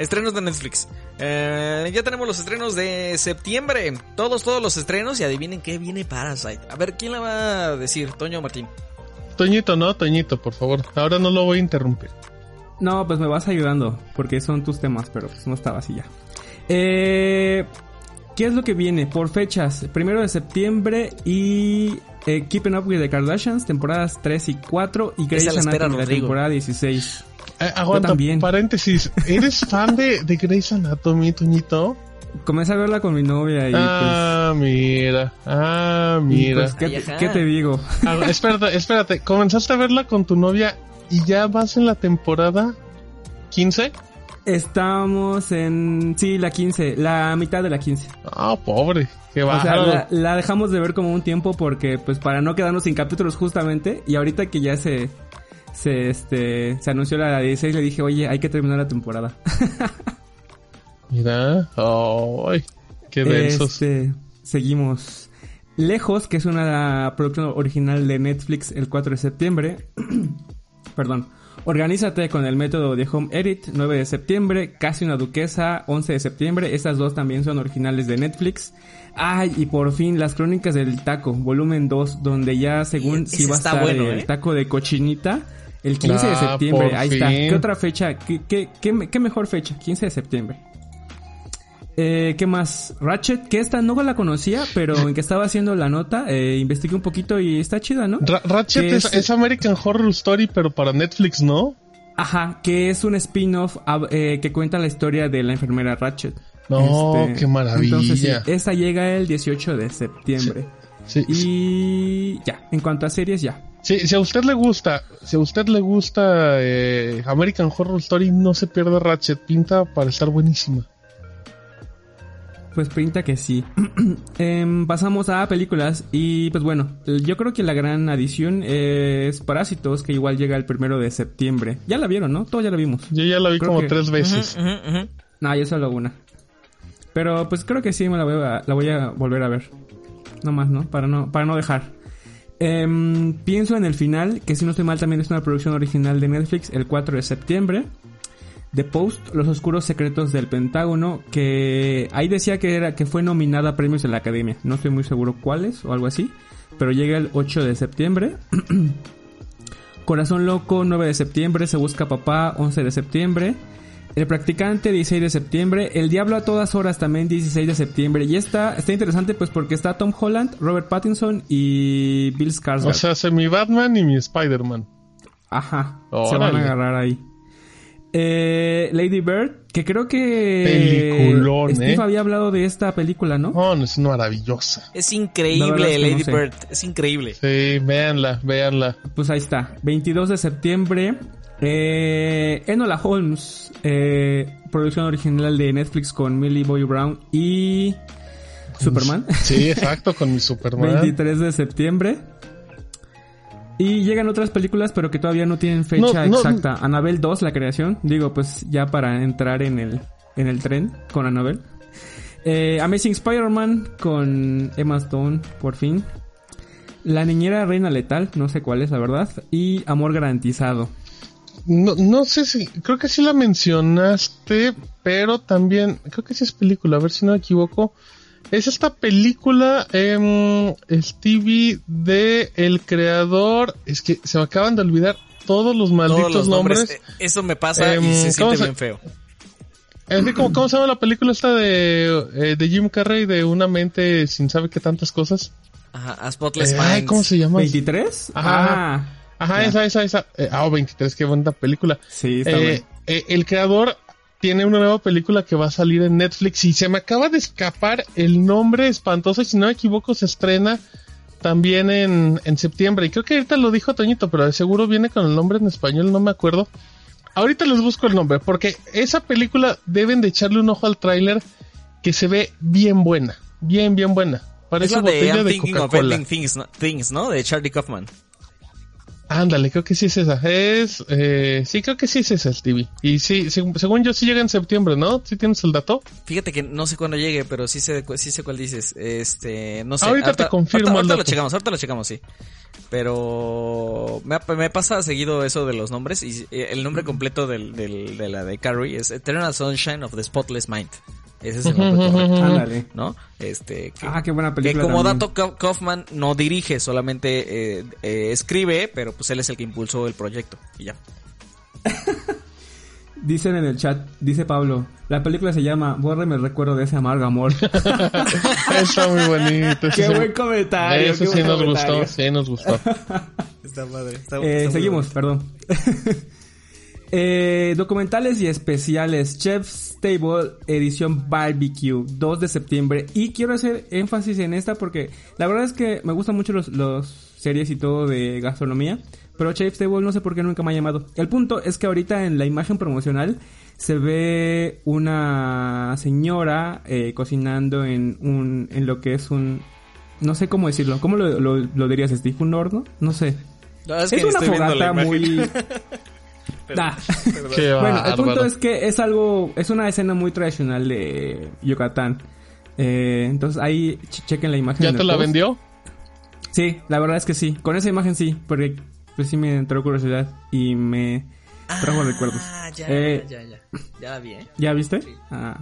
Estrenos de Netflix. Eh, ya tenemos los estrenos de septiembre. Todos, todos los estrenos. Y adivinen qué viene Parasite. A ver, ¿quién la va a decir? Toño o Martín. Toñito, no, Toñito, por favor. Ahora no lo voy a interrumpir. No, pues me vas ayudando, porque son tus temas, pero pues no estaba así ya. Eh, ¿Qué es lo que viene? Por fechas, primero de septiembre y eh, Keeping Up with the Kardashians, temporadas 3 y 4 y Grey's Anatomy, la temporada 16. Eh, aguanta, también. paréntesis. ¿Eres fan de, de Grey's Anatomy, Toñito? Comencé a verla con mi novia y Ah, mira. Ah, pues... mira. pues, ¿qué, te- ajá. qué te digo? Ah, espérate, espérate. ¿Comenzaste a verla con tu novia y ya vas en la temporada 15? Estamos en... Sí, la 15, la mitad de la 15. Ah, pobre. Qué O sea, la, la dejamos de ver como un tiempo porque, pues, para no quedarnos sin capítulos justamente. Y ahorita que ya se, se, este, se anunció la 16, le dije, oye, hay que terminar la temporada. Mira. Ay, qué densos. Este, seguimos. Lejos, que es una producción original de Netflix el 4 de septiembre. Perdón. Organízate con el método de Home Edit, 9 de septiembre. Casi una duquesa, 11 de septiembre. Estas dos también son originales de Netflix. Ay, y por fin, Las Crónicas del Taco, volumen 2, donde ya según si va a estar bueno, el ¿eh? taco de cochinita. El 15 de Ah, septiembre, ahí está. ¿Qué otra fecha? ¿Qué, qué, qué, qué mejor fecha? 15 de septiembre. Eh, ¿Qué más? Ratchet, que esta no la conocía, pero en que estaba haciendo la nota, eh, investigué un poquito y está chida, ¿no? Ra- Ratchet ¿Qué es, es? es American Horror Story, pero para Netflix, ¿no? Ajá, que es un spin-off eh, que cuenta la historia de la enfermera Ratchet. No, qué maravilla. Entonces, sí, esta llega el 18 de septiembre. Sí, sí, Y ya, en cuanto a series, ya. sí, si a usted le gusta, si a usted le gusta eh, American Horror Story, no se pierda Ratchet. Pinta para estar buenísima. Pues pinta que sí. Em, pasamos a películas y pues bueno, yo creo que la gran adición es Parásitos, que igual llega el primero de septiembre. Ya la vieron, ¿no? Todos ya la vimos. Yo ya la vi Creo como que- tres veces. No, yo solo una. Pero pues creo que sí me la voy a, la voy a volver a ver. No más, ¿no? Para no, para no dejar. Em, pienso en el final, que si no estoy mal también es una producción original de Netflix, el 4 de septiembre. The Post, Los Oscuros Secretos del Pentágono, que ahí decía que era que fue nominada a premios de la Academia. No estoy muy seguro cuáles o algo así, pero llega el 8 de septiembre. Corazón Loco, 9 de septiembre, Se Busca Papá, 11 de septiembre. El Practicante, 16 de septiembre. El Diablo a todas horas, también 16 de septiembre. Y está, está interesante pues porque está Tom Holland, Robert Pattinson y Bill Skarsgård. O sea, hace mi Batman y mi Spider-Man. Ajá, se van a agarrar ahí. Eh, Lady Bird, que creo que Peliculón, Steve ¿eh? había hablado de esta película, ¿no? Oh, no, es maravillosa. Es increíble, Lady no sé. Bird. Es increíble. Sí, véanla, véanla. Pues ahí está, 22 de septiembre. Eh, Enola Holmes, eh, producción original de Netflix con Millie Bobby Brown y Superman. Sí, exacto, con mi Superman. 23 de septiembre. Y llegan otras películas, pero que todavía no tienen fecha No, no. exacta. Anabel 2, la creación. Digo, pues ya para entrar en el, en el tren con Anabel. Eh, Amazing Spider-Man con Emma Stone, por fin. La niñera reina letal, no sé cuál es la verdad. Y Amor garantizado. No, no sé si, creo que sí la mencionaste, pero también, creo que sí es película, a ver si no me equivoco. Es esta película, em, Stevie, de el creador, es que se me acaban de olvidar todos los malditos Todos los nombres. nombres. eh, Eso me pasa y Em, se ¿cómo siente se- bien feo. Es que, ¿cómo, cómo se llama la película esta de, eh, de Jim Carrey de una mente sin sabe qué tantas cosas? Ajá, a Spotless Eh, ay, Minds. ¿cómo se llama? ¿23? Ajá. Ah, Ajá, esa, esa, esa. Eh, ah, 23, qué buena película. sí, está Eh, bueno. eh, el creador tiene una nueva película que va a salir en Netflix y se me acaba de escapar el nombre espantoso y si no me equivoco se estrena también en, en septiembre y creo que ahorita lo dijo Toñito pero de seguro viene con el nombre en español no me acuerdo ahorita les busco el nombre porque esa película deben de echarle un ojo al tráiler que se ve bien buena bien bien buena Es parece de botella I'm de Thinking of Coca-Cola. Things, ¿no? De Charlie Kaufman. Ándale, creo que sí es esa. Es, eh, sí, creo que sí es esa, Stevie. Y sí, seg- según yo sí llega en septiembre, ¿no? ¿Sí tienes el dato? Fíjate que no sé cuándo llegue, pero sí sé, sí sé cuál dices. Este, no sé. Ahorita te confirmo Ahorita, el ahorita lo checamos, ahorita lo checamos, sí. Pero me, me pasa seguido eso de los nombres y eh, el nombre completo del, del, de la de Carrie es Eternal Sunshine of the Spotless Mind. Ese es el nombre correcto. Ándale. ¿no? Este, que, Ah, qué buena que película. como también. dato Ka- Kaufman no dirige, solamente eh, eh, escribe, pero pues él es el que impulsó el proyecto y ya. Dicen en el chat, dice Pablo, la película se llama Bórreme el recuerdo de ese amargo amor. Está muy bonito. qué sí- buen comentario. Qué sí nos comentario. gustó, sí nos gustó. Está padre. Eh, seguimos, perdón. Eh, documentales y especiales. Chef's Table, edición Barbecue, 2 de septiembre. Y quiero hacer énfasis en esta porque la verdad es que me gustan mucho los, los series y todo de gastronomía. Pero Chef's Table no sé por qué nunca me ha llamado. El punto es que ahorita en la imagen promocional se ve una señora eh, cocinando en un en lo que es un no sé cómo decirlo. ¿Cómo lo, lo, lo dirías, Steve? ¿Un horno? No sé. No, es, Es, que una fogata muy... Ah. Bueno, el punto es que es algo, es una escena muy tradicional de Yucatán. Eh, entonces ahí ch- chequen la imagen. ¿Ya te la post. vendió? Sí, la verdad es que sí. Con esa imagen sí, porque pues sí me entró curiosidad y me trajo recuerdos. Ah, ya, Eh, ya, ya. Ya la vi, ¿eh? ¿Ya viste? Ah,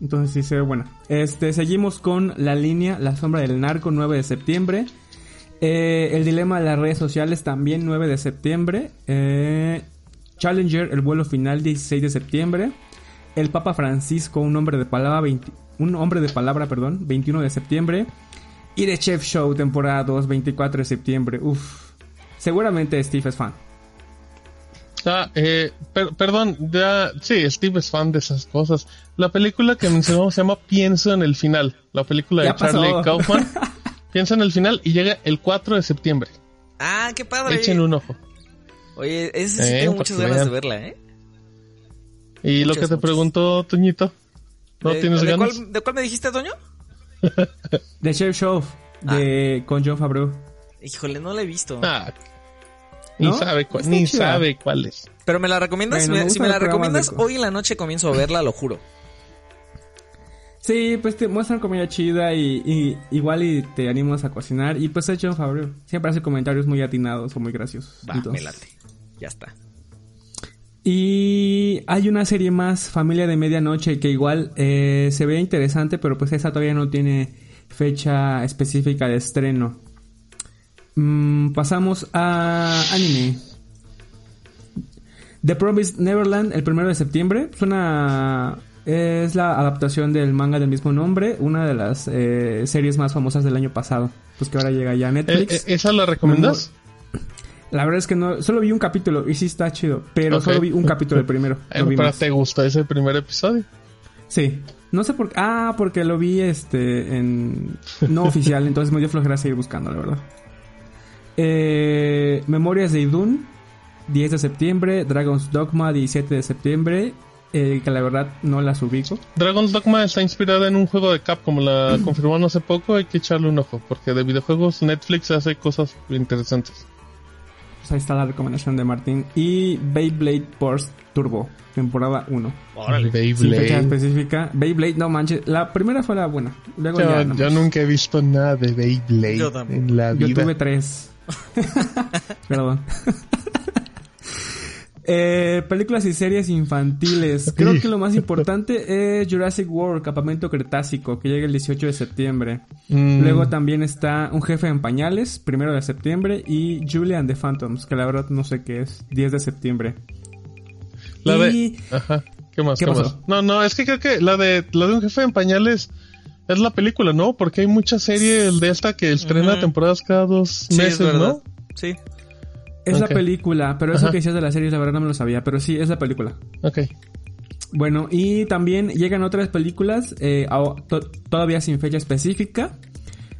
entonces sí se ve buena. Este, seguimos con la línea La Sombra del Narco, 9 de septiembre. Eh, el dilema de las redes sociales también 9 de septiembre. Eh, Challenger, el vuelo final 16 de septiembre. El Papa Francisco, un hombre de palabra 20 un hombre de palabra, perdón, 21 de septiembre. Y The Chef Show, temporada 2, 24 de septiembre. Uf. Seguramente Steve es fan. Ah, eh, per- perdón, ya, sí, Steve es fan de esas cosas. La película que mencionamos se llama Pienso en el final. La película de Ya pasó. Charlie Kaufman. Piensa en el final y llega el 4 de septiembre. Ah, qué padre. Echen un ojo. Oye, ese sí Eh, tengo muchas ganas vean. de verla, ¿eh? Y lo Muchas, que te muchas. preguntó Toñito, ¿no ¿De- tienes de ganas? Cuál, ¿De cuál me dijiste, Toño? The Chef Show, de, con John Favreau. Híjole, no la he visto. Ah, ni ¿No? sabe cuál, ni chida. sabe cuál es. Pero me la recomiendas. Bueno, Me- me si me la recomiendas, hoy en la noche comienzo a verla, lo juro. Sí, pues te muestran comida chida y, y igual y te animas a cocinar. Y pues es John Favreau. Siempre hace comentarios muy atinados o muy graciosos. Va, Entonces- me late. Ya está. Y hay una serie más, Familia de Medianoche, que igual eh, se ve interesante, pero pues esa todavía no tiene fecha específica de estreno. Mm, pasamos a anime. The Promised Neverland, el primero de septiembre. Es una. Es la adaptación del manga del mismo nombre, una de las eh, series más famosas del año pasado. Pues que ahora llega ya a Eh, Netflix. eh, ¿Esa la recomiendas? La verdad es que no, solo vi un capítulo y sí está chido, pero solo vi un capítulo del primero. Eh, no vi pero más. te gustó ese primer episodio. Sí. No sé por qué. Ah, porque lo vi este en no oficial, entonces me dio flojera seguir buscando, la verdad. Eh, Memorias de Idun, 10 de septiembre. Dragon's Dogma, 17 de septiembre. eh, que la verdad no las ubico. Dragon's Dogma está inspirada en un juego de Capcom, la confirmaron hace poco, hay que echarle un ojo, porque de videojuegos Netflix hace cosas interesantes. Pues ahí está la recomendación de Martín. Y Beyblade Burst Turbo, temporada 1. Órale. Sin fecha Beyblade. específica. Beyblade, no manches. La primera fue la buena. Luego Yo, ya. yo nunca he visto nada de Beyblade Yo en la Yo vida. tuve tres. Perdón. Eh, películas y series infantiles. Creo que lo más importante es Jurassic World, Campamento Cretácico, que llega el 18 de septiembre. Mm, Luego también está Un jefe en pañales, primero de septiembre, y Julia and the Phantoms, que la verdad no sé qué es, 10 de septiembre. la y- de... Ajá. ¿Qué más? ¿Qué más? No, no, es que creo que la de, la de un jefe en pañales es la película, ¿no? Porque hay mucha serie de esta que estrena temporadas cada dos Sí, es meses, verdad. ¿no? Sí. Es la película, pero eso Ajá. que decías de la serie, la verdad no me lo sabía, pero sí, es la película. Ok. Bueno, y también llegan otras películas, eh, a- to- todavía sin fecha específica.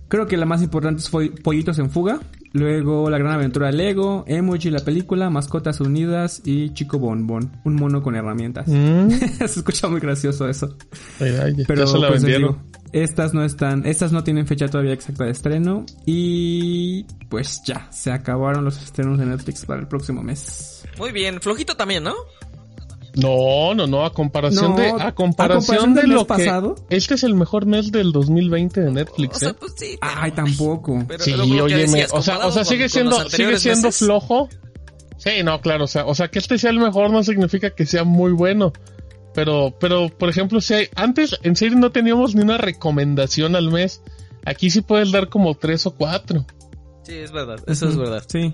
Creo que la más importante es Fo- Pollitos en Fuga. Luego La Gran Aventura de Lego, Emoji la película, Mascotas Unidas y Chico Bonbon, un mono con herramientas. Mm, se escucha muy gracioso eso. ay, ay, ya Pero se la pues les vendieron. digo, Estas no están, estas no tienen fecha todavía exacta de estreno y pues ya, se acabaron los estrenos de Netflix para el próximo mes. Muy bien, flojito también, ¿no? No, no, no, a comparación No, de a a comparación, comparación de del lo mes pasado. este es el mejor mes del 2020 de Netflix, O sea, ¿eh? pues sí. Ay, tampoco. Pero Sí, óyeme, o sea, comparado o sea, con- sigue con siendo sigue siendo meses. flojo. Sí, no, claro, o sea, o sea, que este sea el mejor no significa que sea muy bueno. Pero pero por ejemplo, si hay, antes en serio no teníamos ni una recomendación al mes. Aquí sí puedes dar como tres o cuatro. Sí, es verdad, eso es verdad. Sí.